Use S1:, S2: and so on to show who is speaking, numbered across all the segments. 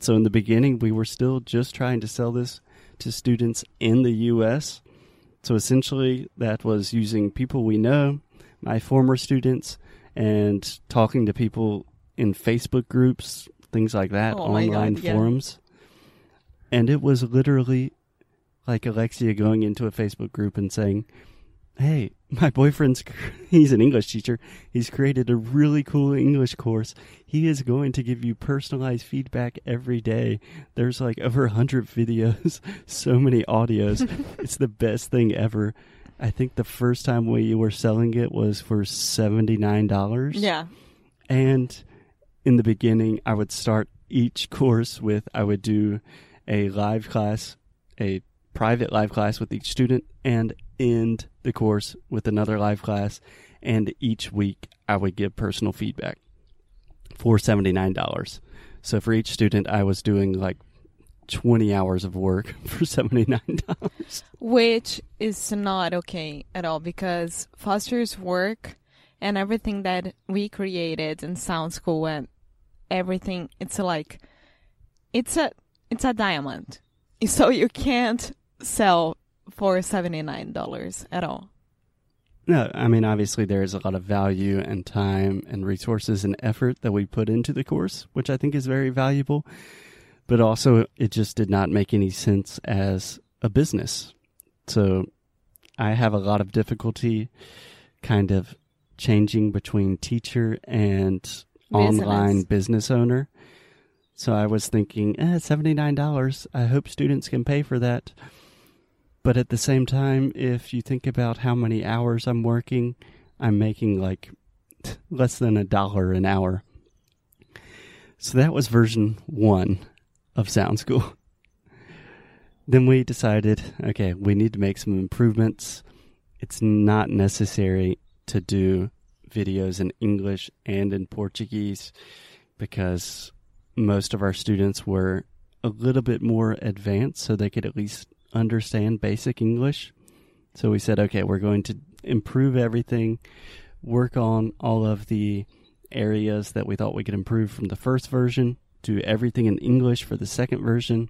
S1: So in the beginning, we were still just trying to sell this to students in the U.S. So essentially, that was using people we know, my former students, and talking to people in Facebook groups, things like that,
S2: Oh
S1: online
S2: God, yeah.
S1: forums. And it was literally like Alexia going into a Facebook group and saying, Hey, my boyfriend's, he's an English teacher. He's created a really cool English course. He is going to give you personalized feedback every day. There's like over a hundred videos, so many audios. it's the best thing ever. I think the first time we were selling it was for $79.
S2: Yeah.
S1: And in the beginning, I would start each course with I would do a live class, a private live class with each student, and end the course with another live class. And each week, I would give personal feedback for $79. So for each student, I was doing like 20 hours of work for $79.
S2: Which is not okay at all because Foster's work and everything that we created in Sound School and everything, it's like, it's a, it's a diamond. So you can't sell for $79 at all.
S1: No, I mean, obviously, there is a lot of value and time and resources and effort that we put into the course, which I think is very valuable. But also, it just did not make any sense as a business. So I have a lot of difficulty kind of changing between teacher and online business owner. So I was thinking, eh, $79. I hope students can pay for that. But at the same time, if you think about how many hours I'm working, I'm making like less than a dollar an hour. So that was version one of Sound School. Then we decided, okay, we need to make some improvements. It's not necessary to do videos in English and in Portuguese because most of our students were a little bit more advanced so they could at least understand basic English. So we said, okay, we're going to improve everything, work on all of the areas that we thought we could improve from the first version, do everything in English for the second version,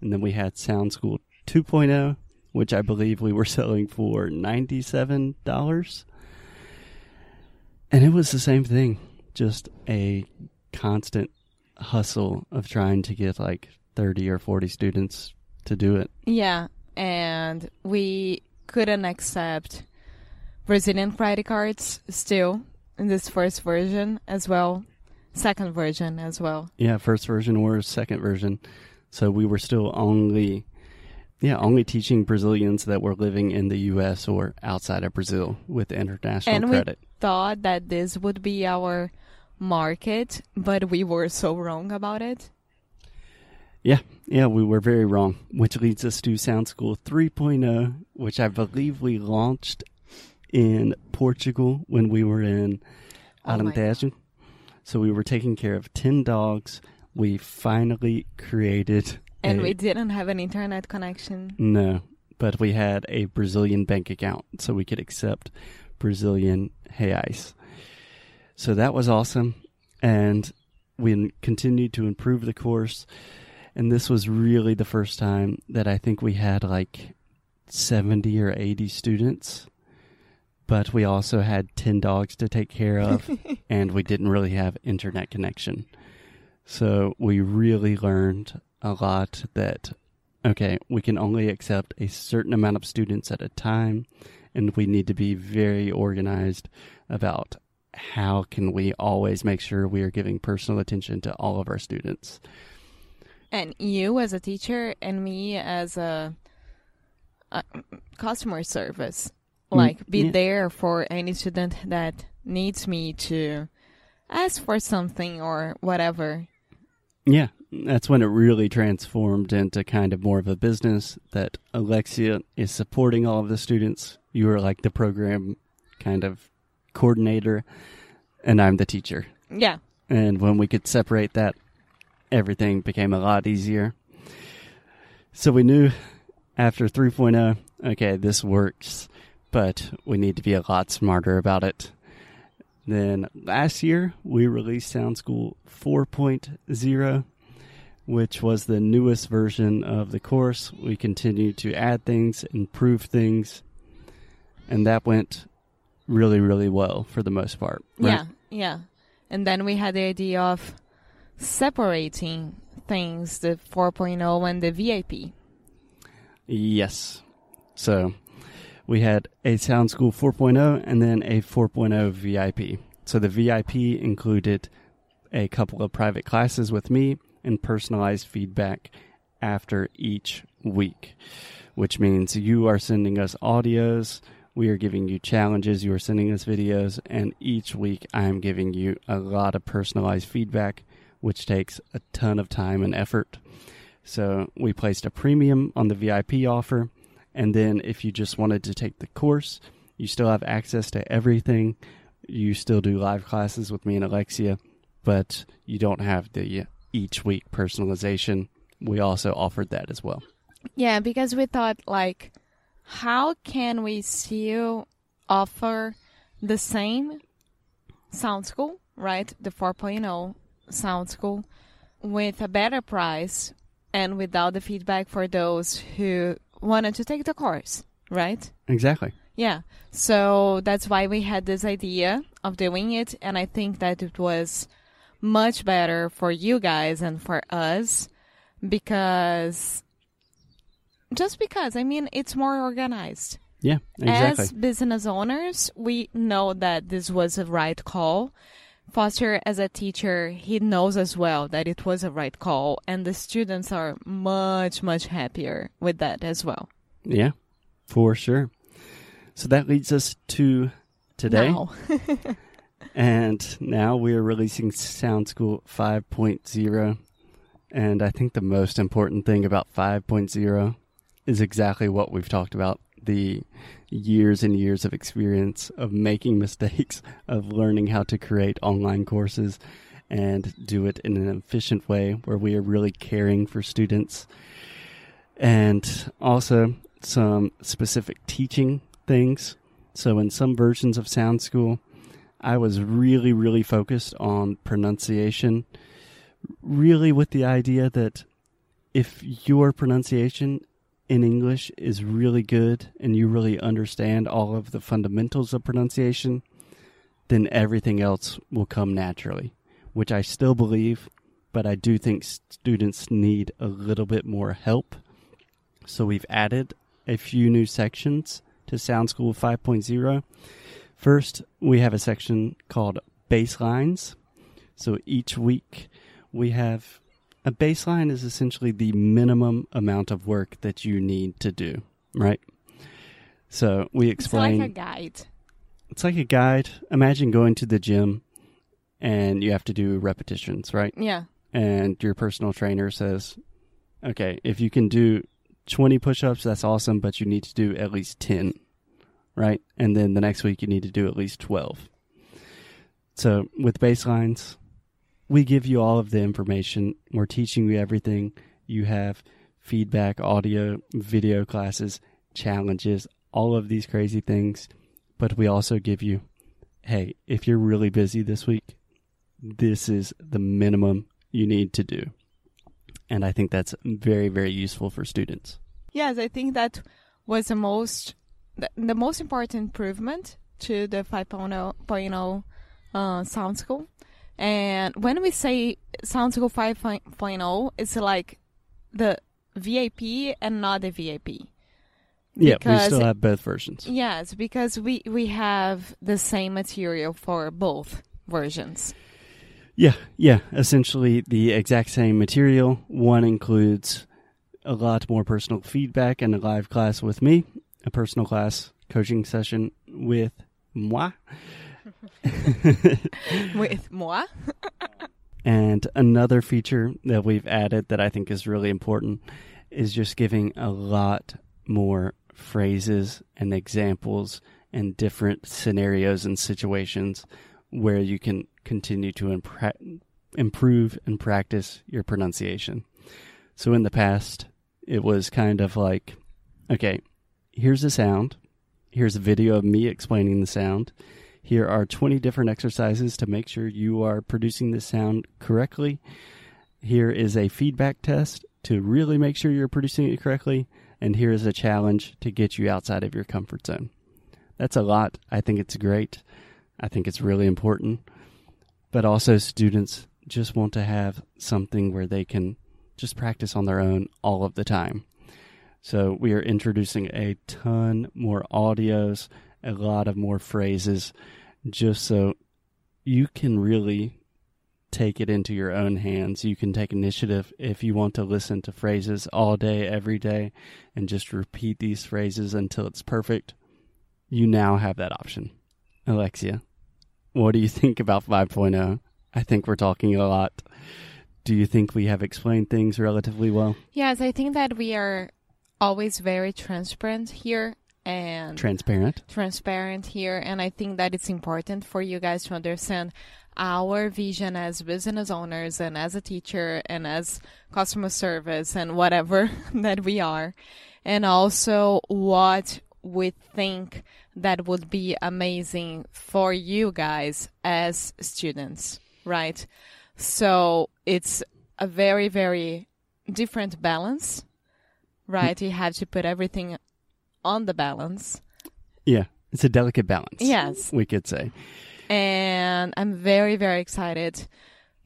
S1: and then we had Sound School 2.0, which I believe we were selling for $97. And it was the same thing, just a constant hustle of trying to get like 30 or 40 students to do it.
S2: Yeah, and we couldn't accept Brazilian credit cards still in this first version as well, second version as well.
S1: Yeah, first version or second version. So we were still only yeah, only teaching Brazilians that were living in the US or outside of Brazil with international
S2: And we-
S1: credit.
S2: Thought that this would be our market, but we were so wrong about it.
S1: Yeah, yeah, we were very wrong, which leads us to Sound School 3.0, which I believe we launched in Portugal when we were in
S2: Oh my
S1: So we were taking care of 10 dogs. We finally created
S2: And
S1: a-
S2: we didn't have an internet connection.
S1: No, but we had a Brazilian bank account, so we could accept Brazilian reais. So that was awesome, and we continued to improve the course. And this was really the first time that I think we had like seventy or eighty students, but we also had ten dogs to take care of, and we didn't really have internet connection. So we really learned a lot that okay, we can only accept a certain amount of students at a time, and we need to be very organized about how can we always make sure we are giving personal attention to all of our students.
S2: And you as a teacher and me as a, a customer service,
S1: Mm,
S2: like be
S1: yeah.
S2: there for any student that needs me to ask for something or whatever.
S1: Yeah, that's when it really transformed into kind of more of a business that Alexia is supporting all of the students. You are like the program kind of coordinator, and I'm the teacher.
S2: Yeah.
S1: And when we could separate that, everything became a lot easier. So we knew after 3.0, okay, this works, but we need to be a lot smarter about it. Then last year, we released Sound School 4.0, which was the newest version of the course. We continued to add things, improve things, and that went really, really well for the most part. right?
S2: Yeah, yeah. And then we had the idea of separating things, the 4.0 and the VIP.
S1: Yes. So we had a Sound School 4.0 and then a 4.0 VIP. So the VIP included a couple of private classes with me and personalized feedback after each week, which means you are sending us audios, we are giving you challenges, you are sending us videos, and each week I am giving you a lot of personalized feedback, which takes a ton of time and effort. So we placed a premium on the VIP offer. And then if you just wanted to take the course, you still have access to everything. You still do live classes with me and Alexia, but you don't have the each week personalization. We also offered that as well.
S2: Yeah, because we thought like how can we still offer the same sound school, right? The 4.0 sound school with a better price and without the feedback for those who wanted to take the course, right?
S1: Exactly.
S2: Yeah. So that's why we had this idea of doing it. And I think that it was much better for you guys and for us because just because, I mean, it's more organized.
S1: Yeah, exactly.
S2: As business owners, we know that this was a right call. Foster, as a teacher, he knows as well that it was a right call, and the students are much, much happier with that as well.
S1: yeah, for sure. So that leads us to today.
S2: Now.
S1: And now we are releasing Sound School 5.0. And I think the most important thing about 5.0 is exactly what we've talked about the years and years of experience of making mistakes, of learning how to create online courses and do it in an efficient way where we are really caring for students. And also some specific teaching things. So, in some versions of Sound School, I was really, really focused on pronunciation, really with the idea that if your pronunciation in English is really good and you really understand all of the fundamentals of pronunciation, then everything else will come naturally, which I still believe, but I do think students need a little bit more help. So we've added a few new sections to Sound School 5.0. First, we have a section called baselines. So each week we have a baseline is essentially the minimum amount of work that you need to do, right? So we explain.
S2: it's like a guide.
S1: it's like a guide. Imagine going to the gym and you have to do repetitions, right?
S2: Yeah.
S1: And your personal trainer says, okay, if you can do 20 push ups, that's awesome, but you need to do at least 10, right? And then the next week, you need to do at least 12. So with baselines, we give you all of the information. We're teaching you everything. You have feedback, audio, video classes, challenges, all of these crazy things. But we also give you, hey, if you're really busy this week, this is the minimum you need to do. And I think that's very, very useful for students.
S2: Yes, I think that was the most the, most important improvement to the 5.0 uh, Sound School. And when we say Sound School 5.0, it's like the VIP and not the VIP.
S1: Yeah,
S2: because, we
S1: still have both versions.
S2: Yes, because we we have the same material for both versions.
S1: Yeah, yeah. Essentially, the exact same material. One includes a lot more personal feedback and a live class with me, a personal class coaching session with moi,
S2: With moi.
S1: and another feature that we've added that I think is really important is just giving a lot more phrases and examples and different scenarios and situations where you can continue to impre- improve and practice your pronunciation. So in the past, it was kind of like, okay, here's a sound. Here's a video of me explaining the sound. Here are 20 different exercises to make sure you are producing the sound correctly. Here is a feedback test to really make sure you're producing it correctly, and here is a challenge to get you outside of your comfort zone. That's a lot. I think it's great. I think it's really important. But also, students just want to have something where they can just practice on their own all of the time. So, we are introducing a ton more audios, a lot of more phrases, just so you can really take it into your own hands. You can take initiative if you want to listen to phrases all day, every day, and just repeat these phrases until it's perfect. You now have that option. Alexia, what do you think about 5.0? I think we're talking a lot. Do you think we have explained things relatively well?
S2: Yes, I think that we are always very transparent here and
S1: Transparent.
S2: transparent here and I think that it's important for you guys to understand our vision as business owners and as a teacher and as customer service and whatever that we are and also what we think that would be amazing for you guys as students right so it's a very very different balance right you have to put everything on the balance
S1: Yeah, it's a delicate balance.
S2: yes
S1: We could say.
S2: and I'm very very excited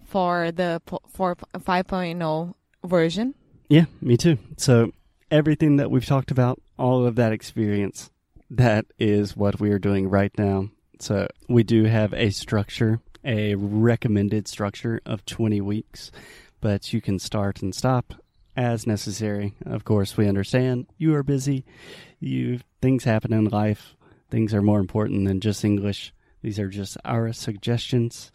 S2: for the for 5.0 version.
S1: Yeah, me too. So everything that we've talked about, all of that experience, that is what we are doing right now. So we do have a structure, a recommended structure of 20 weeks, but you can start and stop as necessary. Of course, we understand you are busy. You things happen in life. Things are more important than just English. These are just our suggestions.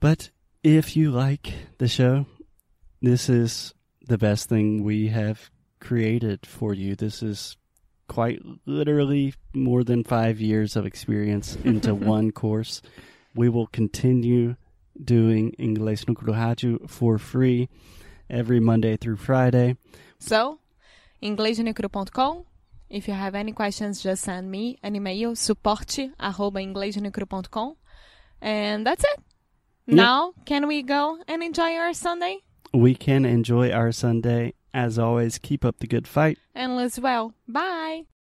S1: But if you like the show, this is the best thing we have created for you. This is quite literally more than five years of experience into one course. We will continue doing Inglês no Rádio for free every Monday through Friday.
S2: So, inglêsdenicro.com. If you have any questions, just send me an email suporte arroba inglêsdenicro.com. And that's it.
S1: Yeah.
S2: Now, can we go and enjoy our Sunday?
S1: We can enjoy our Sunday. As always, keep up the good fight.
S2: And live well. Bye.